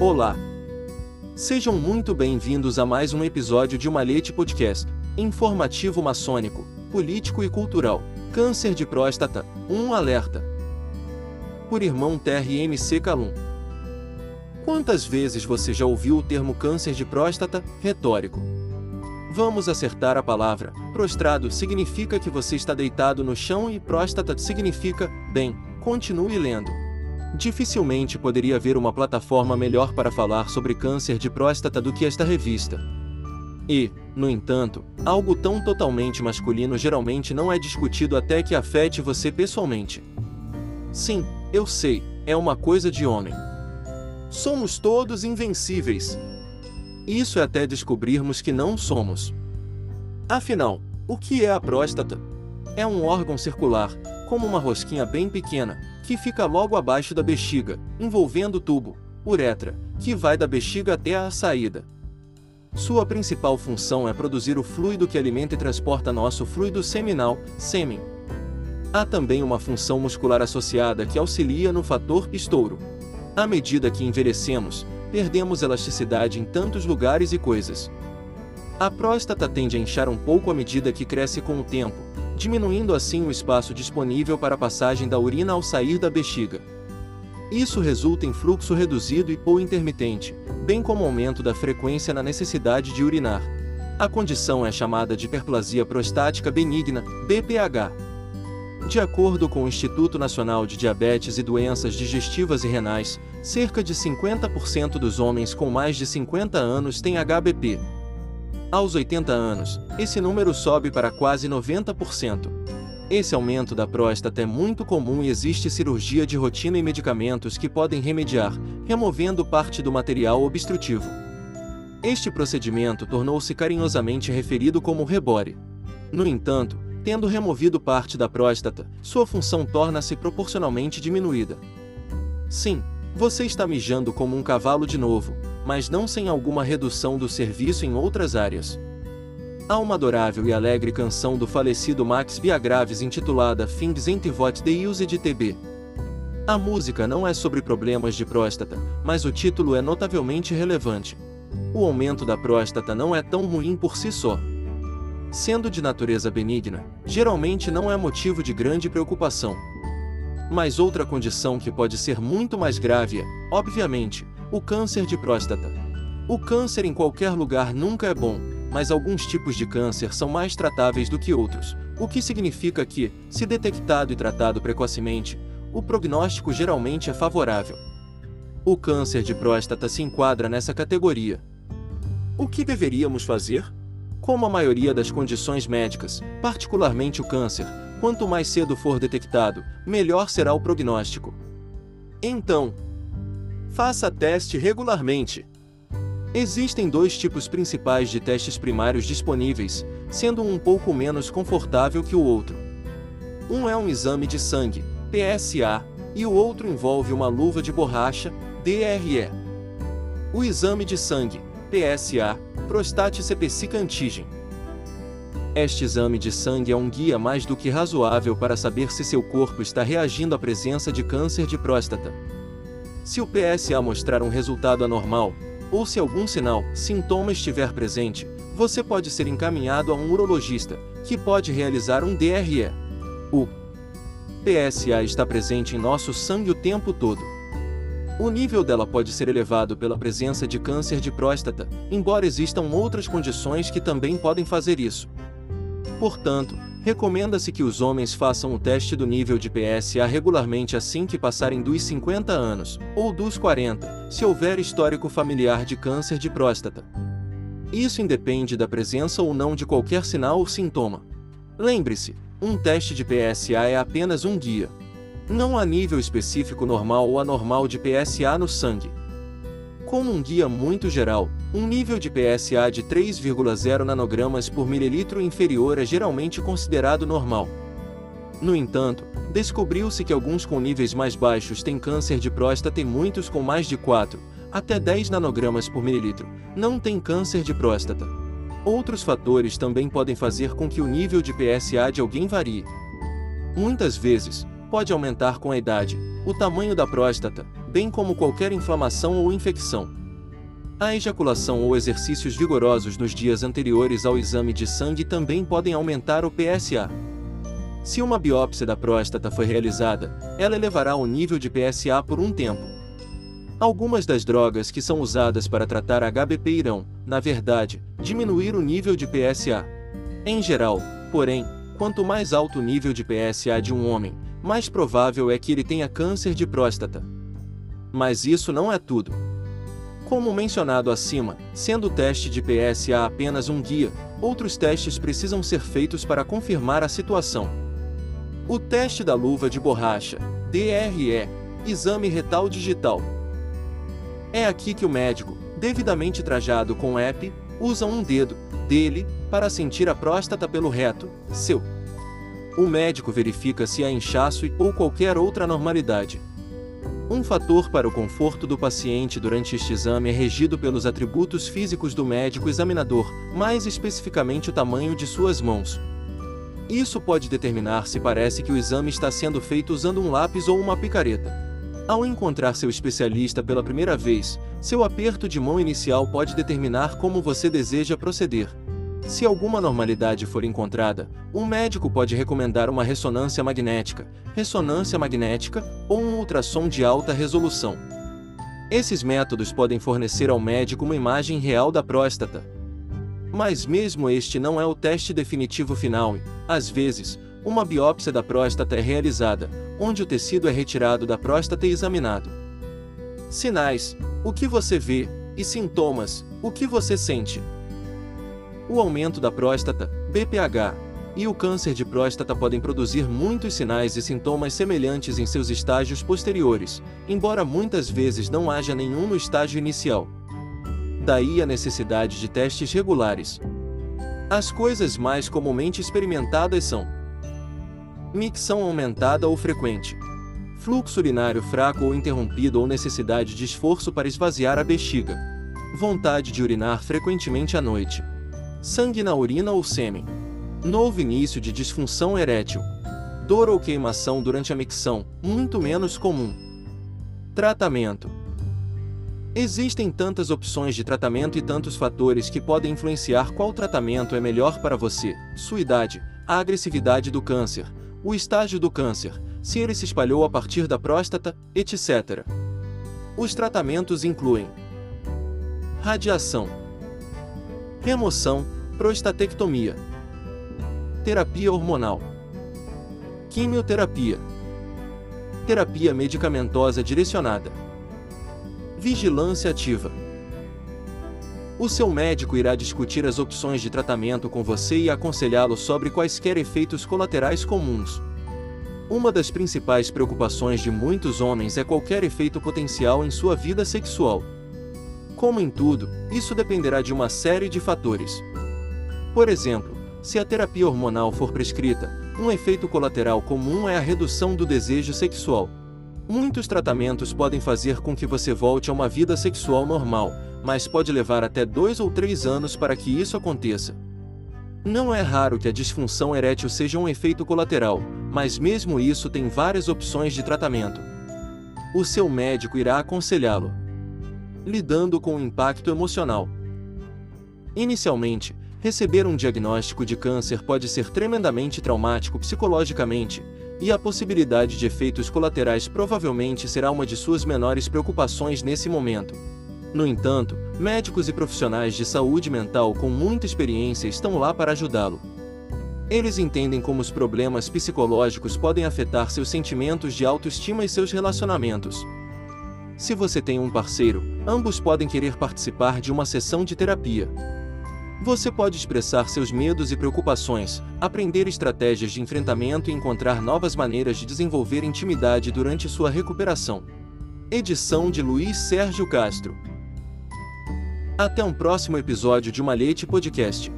Olá! Sejam muito bem-vindos a mais um episódio de Malhete Podcast, informativo maçônico, político e cultural. Câncer de próstata, um alerta. Por irmão Terry MC Calum. Quantas vezes você já ouviu o termo câncer de próstata? Retórico. Vamos acertar a palavra. Prostrado significa que você está deitado no chão e próstata significa, bem, continue lendo. Dificilmente poderia haver uma plataforma melhor para falar sobre câncer de próstata do que esta revista. E, no entanto, algo tão totalmente masculino geralmente não é discutido até que afete você pessoalmente. Sim, eu sei, é uma coisa de homem. Somos todos invencíveis. Isso é até descobrirmos que não somos. Afinal, o que é a próstata? É um órgão circular, como uma rosquinha bem pequena, que fica logo abaixo da bexiga, envolvendo o tubo, uretra, que vai da bexiga até a saída. Sua principal função é produzir o fluido que alimenta e transporta nosso fluido seminal, sêmen. Há também uma função muscular associada que auxilia no fator estouro. À medida que envelhecemos, perdemos elasticidade em tantos lugares e coisas. A próstata tende a inchar um pouco à medida que cresce com o tempo, diminuindo assim o espaço disponível para a passagem da urina ao sair da bexiga. Isso resulta em fluxo reduzido e ou intermitente, bem como aumento da frequência na necessidade de urinar. A condição é chamada de hiperplasia prostática benigna, BPH. De acordo com o Instituto Nacional de Diabetes e Doenças Digestivas e Renais, cerca de 50% dos homens com mais de 50 anos têm HBP. Aos 80 anos, esse número sobe para quase 90%. Esse aumento da próstata é muito comum e existe cirurgia de rotina e medicamentos que podem remediar, removendo parte do material obstrutivo. Este procedimento tornou-se carinhosamente referido como rebore. No entanto, Tendo removido parte da próstata, sua função torna-se proporcionalmente diminuída. Sim, você está mijando como um cavalo de novo, mas não sem alguma redução do serviço em outras áreas. Há uma adorável e alegre canção do falecido Max Biagraves intitulada Things Ain't What They Used TB. A música não é sobre problemas de próstata, mas o título é notavelmente relevante. O aumento da próstata não é tão ruim por si só sendo de natureza benigna, geralmente não é motivo de grande preocupação. Mas outra condição que pode ser muito mais grave é, obviamente, o câncer de próstata. O câncer em qualquer lugar nunca é bom, mas alguns tipos de câncer são mais tratáveis do que outros, o que significa que, se detectado e tratado precocemente, o prognóstico geralmente é favorável. O câncer de próstata se enquadra nessa categoria. O que deveríamos fazer? Como a maioria das condições médicas, particularmente o câncer, quanto mais cedo for detectado, melhor será o prognóstico. Então, faça teste regularmente. Existem dois tipos principais de testes primários disponíveis, sendo um um pouco menos confortável que o outro. Um é um exame de sangue, PSA, e o outro envolve uma luva de borracha, DRE. O exame de sangue, PSA, Prostate CPC Antigen. Este exame de sangue é um guia mais do que razoável para saber se seu corpo está reagindo à presença de câncer de próstata. Se o PSA mostrar um resultado anormal, ou se algum sinal, sintoma estiver presente, você pode ser encaminhado a um urologista, que pode realizar um DRE. O PSA está presente em nosso sangue o tempo todo. O nível dela pode ser elevado pela presença de câncer de próstata, embora existam outras condições que também podem fazer isso. Portanto, recomenda-se que os homens façam o teste do nível de PSA regularmente assim que passarem dos 50 anos, ou dos 40, se houver histórico familiar de câncer de próstata. Isso independe da presença ou não de qualquer sinal ou sintoma. Lembre-se, um teste de PSA é apenas um guia. Não há nível específico normal ou anormal de PSA no sangue. Como um guia muito geral, um nível de PSA de 3,0 nanogramas por mililitro inferior é geralmente considerado normal. No entanto, descobriu-se que alguns com níveis mais baixos têm câncer de próstata e muitos com mais de 4, até 10 nanogramas por mililitro, não têm câncer de próstata. Outros fatores também podem fazer com que o nível de PSA de alguém varie. Muitas vezes, pode aumentar com a idade, o tamanho da próstata, bem como qualquer inflamação ou infecção. A ejaculação ou exercícios vigorosos nos dias anteriores ao exame de sangue também podem aumentar o PSA. Se uma biópsia da próstata foi realizada, ela elevará o nível de PSA por um tempo. Algumas das drogas que são usadas para tratar HBP irão, na verdade, diminuir o nível de PSA. Em geral, porém, quanto mais alto o nível de PSA de um homem, mais provável é que ele tenha câncer de próstata. Mas isso não é tudo. Como mencionado acima, sendo o teste de PSA apenas um guia, outros testes precisam ser feitos para confirmar a situação. O teste da luva de borracha, DRE, exame retal digital. É aqui que o médico, devidamente trajado com EP, usa um dedo dele para sentir a próstata pelo reto, seu. O médico verifica se há inchaço ou qualquer outra anormalidade. Um fator para o conforto do paciente durante este exame é regido pelos atributos físicos do médico examinador, mais especificamente o tamanho de suas mãos, isso pode determinar se parece que o exame está sendo feito usando um lápis ou uma picareta. Ao encontrar seu especialista pela primeira vez, seu aperto de mão inicial pode determinar como você deseja proceder. Se alguma normalidade for encontrada, um médico pode recomendar uma ressonância magnética, ressonância magnética ou um ultrassom de alta resolução. Esses métodos podem fornecer ao médico uma imagem real da próstata, mas mesmo este não é o teste definitivo final e, às vezes, uma biópsia da próstata é realizada, onde o tecido é retirado da próstata e examinado. Sinais: o que você vê, e sintomas: o que você sente. O aumento da próstata, BPH, e o câncer de próstata podem produzir muitos sinais e sintomas semelhantes em seus estágios posteriores, embora muitas vezes não haja nenhum no estágio inicial. Daí a necessidade de testes regulares. As coisas mais comumente experimentadas são micção aumentada ou frequente, fluxo urinário fraco ou interrompido ou necessidade de esforço para esvaziar a bexiga, vontade de urinar frequentemente à noite, sangue na urina ou sêmen, novo início de disfunção erétil, dor ou queimação durante a micção, muito menos comum. Tratamento Existem tantas opções de tratamento e tantos fatores que podem influenciar qual tratamento é melhor para você: sua idade, a agressividade do câncer, o estágio do câncer, se ele se espalhou a partir da próstata, etc. Os tratamentos incluem radiação, remoção, prostatectomia, terapia hormonal, quimioterapia, terapia medicamentosa direcionada. Vigilância ativa. O seu médico irá discutir as opções de tratamento com você e aconselhá-lo sobre quaisquer efeitos colaterais comuns. Uma das principais preocupações de muitos homens é qualquer efeito potencial em sua vida sexual. Como em tudo, isso dependerá de uma série de fatores. Por exemplo, se a terapia hormonal for prescrita, um efeito colateral comum é a redução do desejo sexual. Muitos tratamentos podem fazer com que você volte a uma vida sexual normal, mas pode levar até dois ou três anos para que isso aconteça. Não é raro que a disfunção erétil seja um efeito colateral, mas mesmo isso tem várias opções de tratamento. O seu médico irá aconselhá-lo. Lidando com o impacto emocional. Inicialmente, receber um diagnóstico de câncer pode ser tremendamente traumático psicologicamente, e a possibilidade de efeitos colaterais provavelmente será uma de suas menores preocupações nesse momento. No entanto, médicos e profissionais de saúde mental com muita experiência estão lá para ajudá-lo. Eles entendem como os problemas psicológicos podem afetar seus sentimentos de autoestima e seus relacionamentos. Se você tem um parceiro, ambos podem querer participar de uma sessão de terapia. Você pode expressar seus medos e preocupações, aprender estratégias de enfrentamento e encontrar novas maneiras de desenvolver intimidade durante sua recuperação. Edição de Luiz Sérgio Castro. Até um próximo episódio de Malhete Podcast.